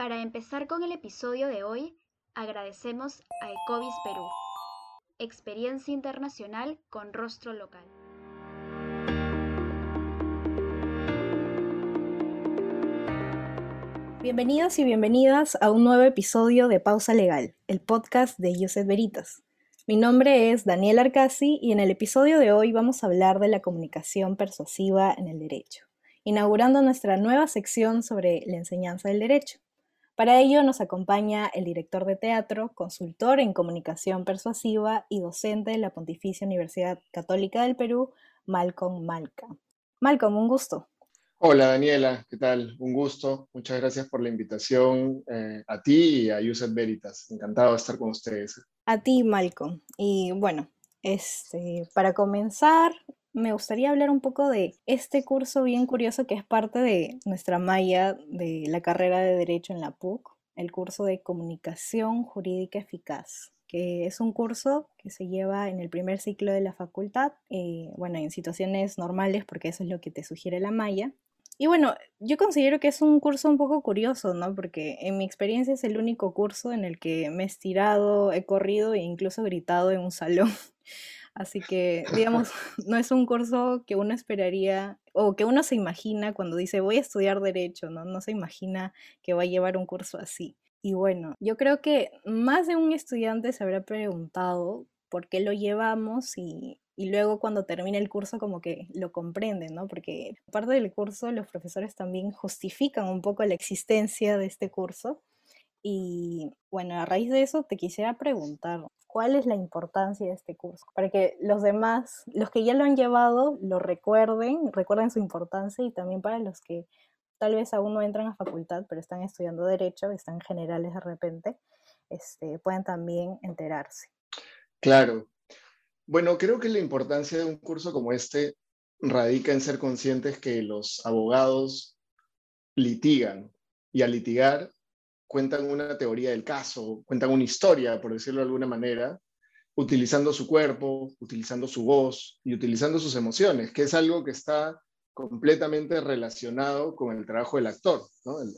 Para empezar con el episodio de hoy, agradecemos a Ecovis Perú, experiencia internacional con rostro local. Bienvenidos y bienvenidas a un nuevo episodio de Pausa Legal, el podcast de Yuset Veritas. Mi nombre es Daniel Arcasi y en el episodio de hoy vamos a hablar de la comunicación persuasiva en el derecho, inaugurando nuestra nueva sección sobre la enseñanza del derecho. Para ello nos acompaña el director de teatro, consultor en comunicación persuasiva y docente de la Pontificia Universidad Católica del Perú, Malcolm Malca. Malcolm, un gusto. Hola Daniela, ¿qué tal? Un gusto. Muchas gracias por la invitación eh, a ti y a Yuset Veritas. Encantado de estar con ustedes. A ti, Malcolm. Y bueno, este, para comenzar, me gustaría hablar un poco de este curso bien curioso que es parte de nuestra malla de la carrera de Derecho en la PUC, el curso de Comunicación Jurídica Eficaz que es un curso que se lleva en el primer ciclo de la facultad, eh, bueno, en situaciones normales, porque eso es lo que te sugiere la malla, y bueno, yo considero que es un curso un poco curioso, ¿no? Porque en mi experiencia es el único curso en el que me he estirado, he corrido e incluso gritado en un salón. Así que, digamos, no es un curso que uno esperaría o que uno se imagina cuando dice voy a estudiar derecho, ¿no? No se imagina que va a llevar un curso así. Y bueno, yo creo que más de un estudiante se habrá preguntado por qué lo llevamos y luego cuando termina el curso como que lo comprenden, ¿no? Porque parte del curso los profesores también justifican un poco la existencia de este curso. Y bueno, a raíz de eso te quisiera preguntar, ¿cuál es la importancia de este curso? Para que los demás, los que ya lo han llevado, lo recuerden, recuerden su importancia y también para los que tal vez aún no entran a facultad, pero están estudiando derecho, están generales de repente, este, pueden también enterarse. Claro, bueno, creo que la importancia de un curso como este radica en ser conscientes que los abogados litigan y al litigar cuentan una teoría del caso, cuentan una historia, por decirlo de alguna manera, utilizando su cuerpo, utilizando su voz y utilizando sus emociones, que es algo que está completamente relacionado con el trabajo del actor.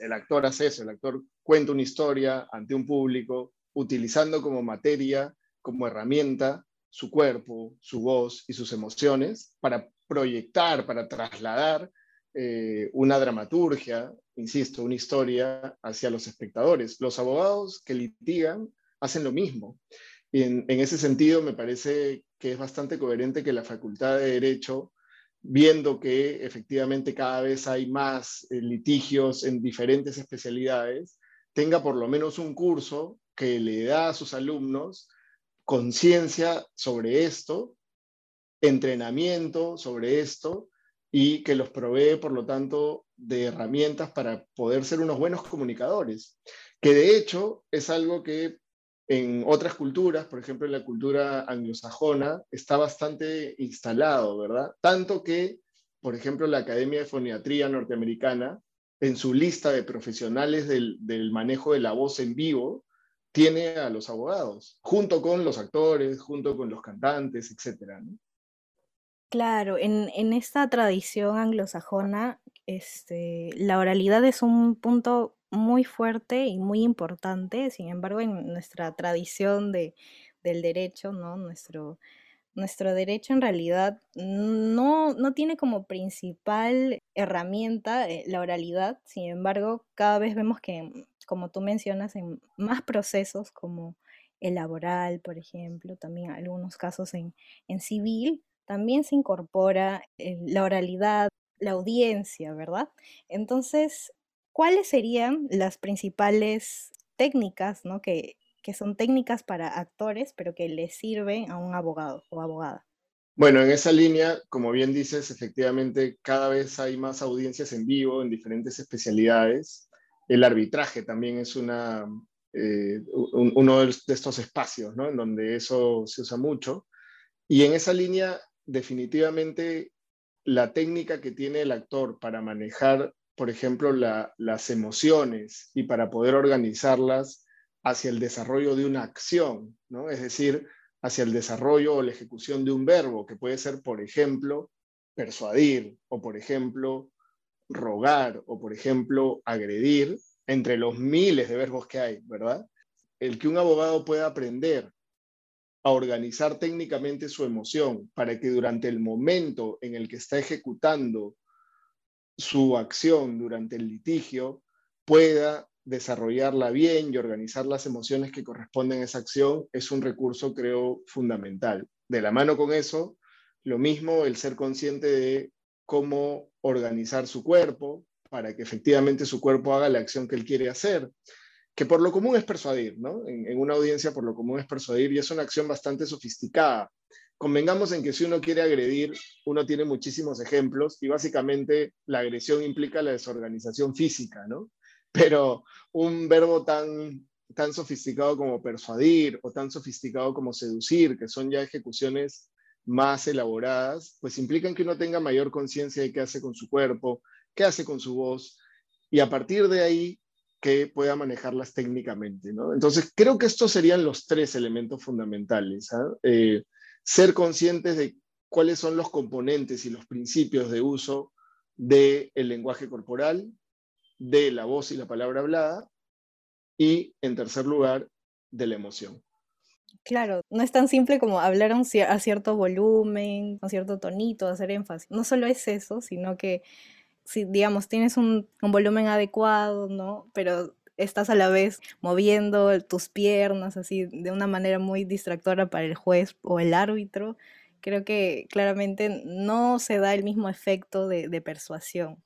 El, actor hace eso, el actor cuenta una historia ante un público, utilizando como materia, como herramienta, su cuerpo, su voz y sus emociones para proyectar, para trasladar eh, una dramaturgia, insisto, una historia hacia los espectadores. Los abogados que litigan hacen lo mismo. Y en, ese sentido me parece que es bastante coherente que la Facultad de Derecho, viendo que efectivamente cada vez hay más eh, litigios en diferentes especialidades, tenga por lo menos un curso que le da a sus alumnos conciencia sobre esto, entrenamiento sobre esto y que los provee, por lo tanto, de herramientas para poder ser unos buenos comunicadores, que de hecho es algo que en otras culturas, por ejemplo en la cultura anglosajona, está bastante instalado, ¿verdad? Tanto que, por ejemplo, la Academia de Foniatría norteamericana, en su lista de profesionales del, manejo de la voz en vivo, tiene a los abogados, junto con los actores, junto con los cantantes, etc. Claro, en, esta tradición anglosajona, este, la oralidad es un punto muy fuerte y muy importante, sin embargo, en nuestra tradición de, del derecho, ¿no? Nuestro, nuestro derecho en realidad no, no tiene como principal herramienta eh, la oralidad, sin embargo, cada vez vemos que como tú mencionas, en más procesos como el laboral, por ejemplo, también algunos casos en, civil, también se incorpora eh, la oralidad, la audiencia, ¿verdad? Entonces, ¿cuáles serían las principales técnicas, ¿no? Que, que son técnicas para actores, pero que les sirven a un abogado o abogada. Bueno, en esa línea, como bien dices, efectivamente cada vez hay más audiencias en vivo en diferentes especialidades el arbitraje también es una, eh, uno de estos espacios ¿no? en donde eso se usa mucho. Y en esa línea, definitivamente, la técnica que tiene el actor para manejar, por ejemplo, las emociones y para poder organizarlas hacia el desarrollo de una acción, ¿no? es decir, hacia el desarrollo o la ejecución de un verbo, que puede ser, por ejemplo, persuadir o, por ejemplo, rogar o, por ejemplo, agredir, entre los miles de verbos que hay, ¿verdad? El que un abogado pueda aprender a organizar técnicamente su emoción para que durante el momento en el que está ejecutando su acción durante el litigio pueda desarrollarla bien y organizar las emociones que corresponden a esa acción es un recurso, creo, fundamental. De la mano con eso, lo mismo el ser consciente de cómo organizar su cuerpo para que efectivamente su cuerpo haga la acción que él quiere hacer, que por lo común es persuadir, ¿no? En, una audiencia por lo común es persuadir y es una acción bastante sofisticada. Convengamos en que si uno quiere agredir, uno tiene muchísimos ejemplos y básicamente la agresión implica la desorganización física, ¿no? Pero un verbo tan, tan sofisticado como persuadir o tan sofisticado como seducir, que son ya ejecuciones más elaboradas, pues implican que uno tenga mayor conciencia de qué hace con su cuerpo, qué hace con su voz, y a partir de ahí que pueda manejarlas técnicamente. ¿no? Entonces, creo que estos serían los tres elementos fundamentales. ¿ah? Eh, ser conscientes de cuáles son los componentes y los principios de uso del lenguaje corporal, de la voz y la palabra hablada, y en tercer lugar, de la emoción. Claro, no es tan simple como hablar a cierto volumen, a cierto tonito, hacer énfasis. No solo es eso, sino que si, digamos, tienes un, volumen adecuado, ¿no? Pero estás a la vez moviendo tus piernas así de una manera muy distractora para el juez o el árbitro, creo que claramente no se da el mismo efecto de, persuasión.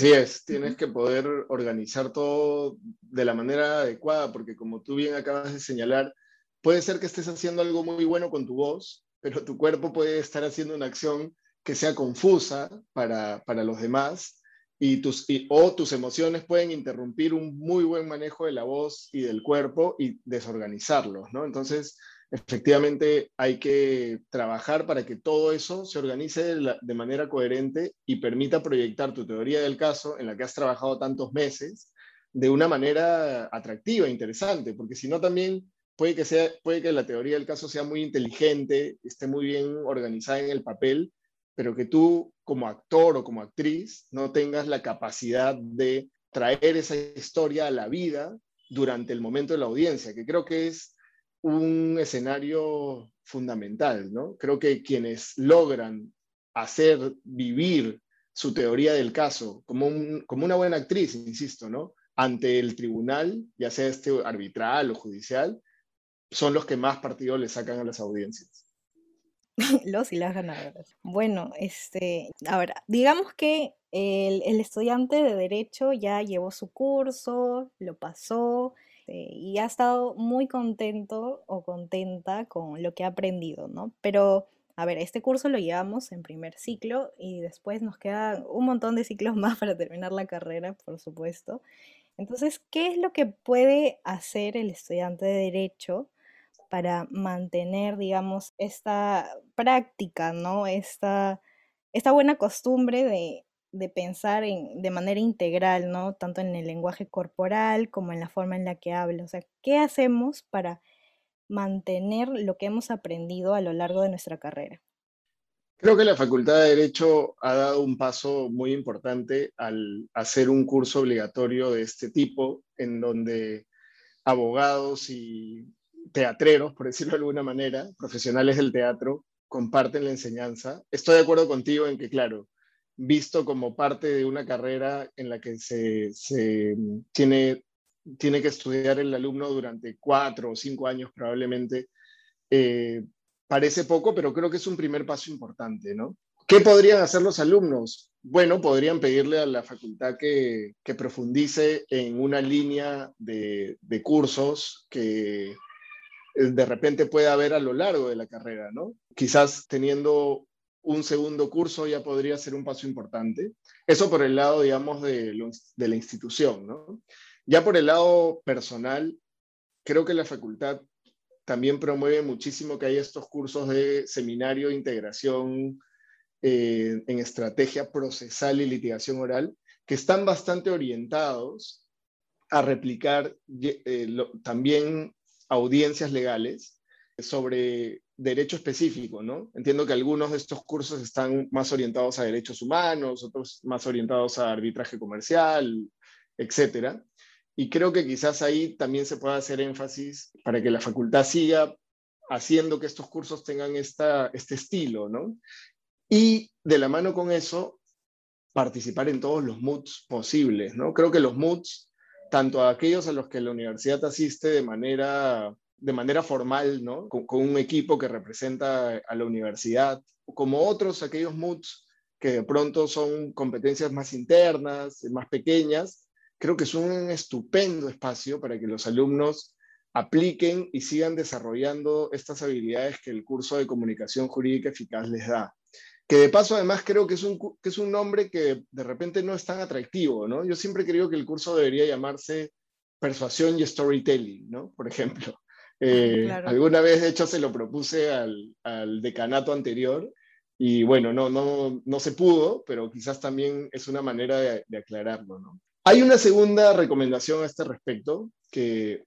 Sí es, tienes que poder organizar todo de la manera adecuada, porque como tú bien acabas de señalar, puede ser que estés haciendo algo muy bueno con tu voz, pero tu cuerpo puede estar haciendo una acción que sea confusa para, los demás y tus, o tus emociones pueden interrumpir un muy buen manejo de la voz y del cuerpo y desorganizarlos, ¿no? Entonces, efectivamente hay que trabajar para que todo eso se organice de, manera coherente y permita proyectar tu teoría del caso en la que has trabajado tantos meses de una manera atractiva, interesante, porque si no también puede que, sea, puede que la teoría del caso sea muy inteligente, esté muy bien organizada en el papel, pero que tú como actor o como actriz no tengas la capacidad de traer esa historia a la vida durante el momento de la audiencia, que creo que es un escenario fundamental, ¿no? Creo que quienes logran hacer vivir su teoría del caso como, como una buena actriz, insisto, ¿no? Ante el tribunal, ya sea este arbitral o judicial, son los que más partido le sacan a las audiencias. Los y las ganadoras. Bueno, este, a ver, digamos que el, estudiante de Derecho ya llevó su curso, lo pasó este, y ha estado muy contento o contenta con lo que ha aprendido, ¿no? Pero, a ver, este curso lo llevamos en primer ciclo y después nos queda un montón de ciclos más para terminar la carrera, por supuesto. Entonces, ¿qué es lo que puede hacer el estudiante de Derecho? Para mantener, digamos, esta práctica, ¿no? Esta, esta buena costumbre de, pensar en, de manera integral, ¿no? Tanto en el lenguaje corporal como en la forma en la que habla. O sea, ¿qué hacemos para mantener lo que hemos aprendido a lo largo de nuestra carrera? Creo que la Facultad de Derecho ha dado un paso muy importante al hacer un curso obligatorio de este tipo, en donde abogados y teatreros, por decirlo de alguna manera, profesionales del teatro, comparten la enseñanza. Estoy de acuerdo contigo en que, claro, visto como parte de una carrera en la que se, tiene, tiene que estudiar el alumno durante cuatro o cinco años probablemente, eh, parece poco, pero creo que es un primer paso importante, ¿no? ¿Qué podrían hacer los alumnos? Bueno, podrían pedirle a la facultad que, profundice en una línea de, de cursos que, de repente puede haber a lo largo de la carrera, ¿no? Quizás teniendo un segundo curso ya podría ser un paso importante. Eso por el lado, digamos, de, la institución, ¿no? Ya por el lado personal, creo que la facultad también promueve muchísimo que haya estos cursos de seminario de integración eh, en estrategia procesal y litigación oral, que están bastante orientados a replicar eh, también audiencias legales sobre derecho específico, ¿no? Entiendo que algunos de estos cursos están más orientados a derechos humanos, otros más orientados a arbitraje comercial, etc. Y creo que quizás ahí también se pueda hacer énfasis para que la facultad siga haciendo que estos cursos tengan esta, este estilo, ¿no? Y de la mano con eso, participar en todos los MOOCs posibles, ¿no? Creo que los MOOCs, tanto aquellos a los que la universidad asiste de manera, de manera formal, ¿no? Con, con un equipo que representa a la universidad, como otros, aquellos MOOCs que de pronto son competencias más internas, más pequeñas, creo que son un estupendo espacio para que los alumnos apliquen y sigan desarrollando estas habilidades que el curso de comunicación jurídica eficaz les da. Que de paso además creo que es un, que es un nombre que de repente no es tan atractivo, ¿no? Yo siempre creo que el curso debería llamarse persuasión y storytelling, ¿no? Por ejemplo. Eh, alguna vez, de hecho, se lo propuse al, al decanato anterior y bueno, no, no, no se pudo, pero quizás también es una manera de, de aclararlo, ¿no? Hay una segunda recomendación a este respecto que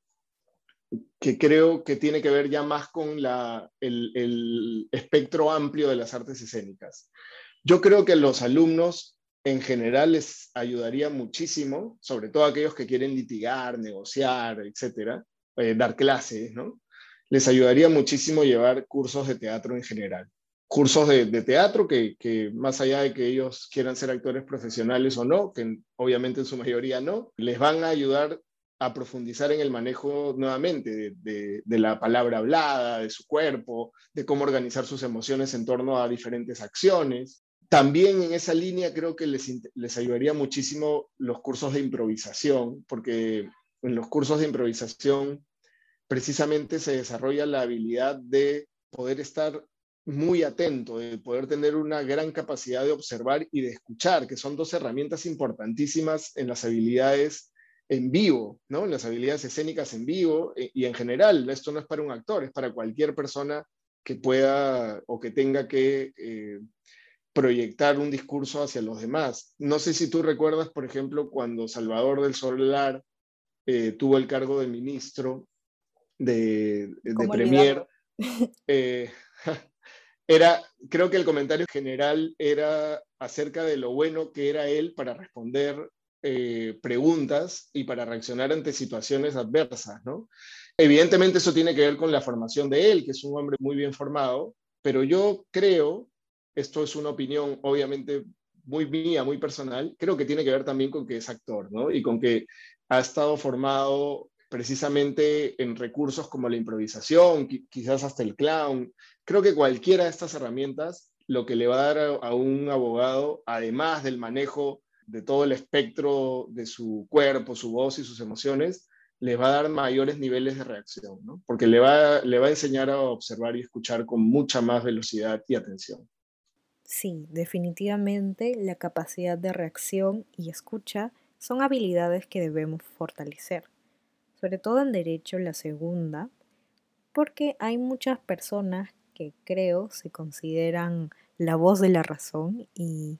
que creo que tiene que ver ya más con la, el, el, espectro amplio de las artes escénicas. Yo creo que los alumnos en general les ayudaría muchísimo, sobre todo aquellos que quieren litigar, negociar, etcétera, eh, dar clases, ¿no? Les ayudaría muchísimo llevar cursos de teatro en general. Cursos de, de teatro que, que, más allá de que ellos quieran ser actores profesionales o no, que obviamente en su mayoría no, les van a ayudar a profundizar en el manejo nuevamente de, de, la palabra hablada, de su cuerpo, de cómo organizar sus emociones en torno a diferentes acciones. También en esa línea creo que les, les ayudaría muchísimo los cursos de improvisación, porque en los cursos de improvisación precisamente se desarrolla la habilidad de poder estar muy atento, de poder tener una gran capacidad de observar y de escuchar, que son dos herramientas importantísimas en las habilidades en vivo, ¿no? Las habilidades escénicas en vivo eh, y en general, esto no es para un actor, es para cualquier persona que pueda o que tenga que eh, proyectar un discurso hacia los demás. No sé si tú recuerdas, por ejemplo, cuando Salvador del Solar eh, tuvo el cargo de ministro de, de Premier. era, creo que el comentario general era acerca de lo bueno que era él para responder eh, preguntas y para reaccionar ante situaciones adversas, ¿no? Evidentemente eso tiene que ver con la formación de él, que es un hombre muy bien formado, pero yo creo, esto es una opinión obviamente muy mía, muy personal, creo que tiene que ver también con que es actor, ¿no? Y con que ha estado formado precisamente en recursos como la improvisación, quizás hasta el clown. Creo que cualquiera de estas herramientas lo que le va a dar a un abogado, además del manejo de todo el espectro de su cuerpo, su voz y sus emociones, les va a dar mayores niveles de reacción, ¿no? porque le va, le va a enseñar a observar y escuchar con mucha más velocidad y atención. Sí, definitivamente la capacidad de reacción y escucha son habilidades que debemos fortalecer, sobre todo en derecho la segunda, porque hay muchas personas que creo se consideran la voz de la razón y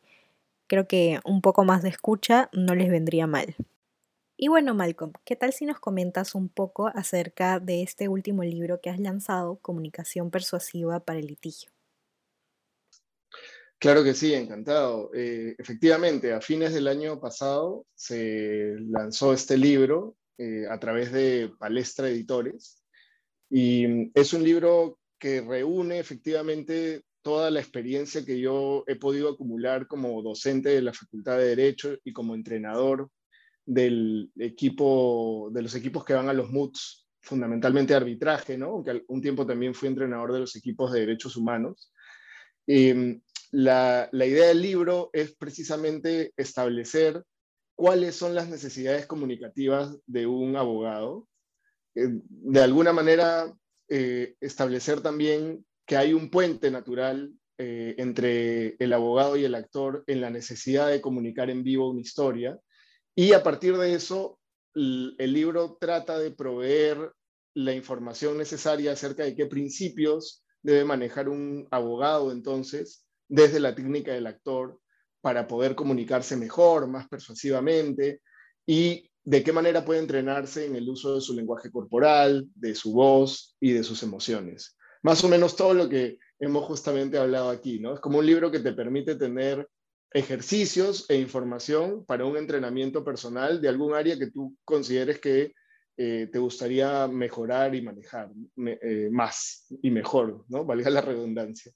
Creo que un poco más de escucha no les vendría mal. Y bueno, Malcolm, ¿qué tal si nos comentas un poco acerca de este último libro que has lanzado, Comunicación Persuasiva para el Litigio? Claro que sí, encantado. Eh, efectivamente, a fines del año pasado se lanzó este libro eh, a través de Palestra Editores y es un libro que reúne efectivamente toda la experiencia que yo he podido acumular como docente de la Facultad de Derecho y como entrenador del equipo, de los equipos que van a los MUTs, fundamentalmente arbitraje, ¿no? Aunque un tiempo también fui entrenador de los equipos de derechos humanos. Em, la, la idea del libro es precisamente establecer cuáles son las necesidades comunicativas de un abogado. Eh, de alguna manera, eh, establecer también que hay un puente natural eh, entre el abogado y el actor en la necesidad de comunicar en vivo una historia. Y a partir de eso, el, libro trata de proveer la información necesaria acerca de qué principios debe manejar un abogado entonces desde la técnica del actor para poder comunicarse mejor, más persuasivamente y de qué manera puede entrenarse en el uso de su lenguaje corporal, de su voz y de sus emociones más o menos todo lo que hemos justamente hablado aquí, ¿no? Es como un libro que te permite tener ejercicios e información para un entrenamiento personal de algún área que tú consideres que eh, te gustaría mejorar y manejar eh, más y mejor, ¿no? Valga la redundancia.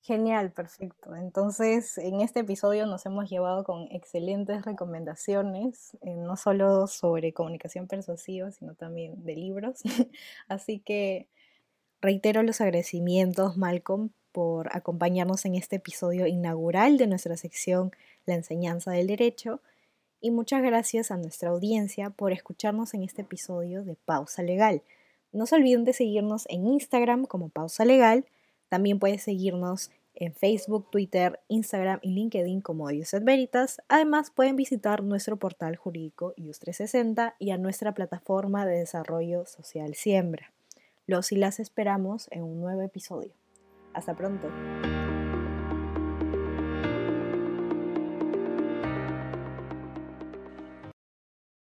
Genial, perfecto. Entonces, en este episodio nos hemos llevado con excelentes recomendaciones, eh, no solo sobre comunicación persuasiva, sino también de libros. Así que reitero los agradecimientos, Malcolm, por acompañarnos en este episodio inaugural de nuestra sección La enseñanza del derecho. Y muchas gracias a nuestra audiencia por escucharnos en este episodio de Pausa Legal. No se olviden de seguirnos en Instagram como Pausa Legal. También puedes seguirnos en Facebook, Twitter, Instagram y LinkedIn como Iuset Veritas. Además, pueden visitar nuestro portal jurídico IUS360 y a nuestra plataforma de desarrollo social Siembra. Los y las esperamos en un nuevo episodio. Hasta pronto.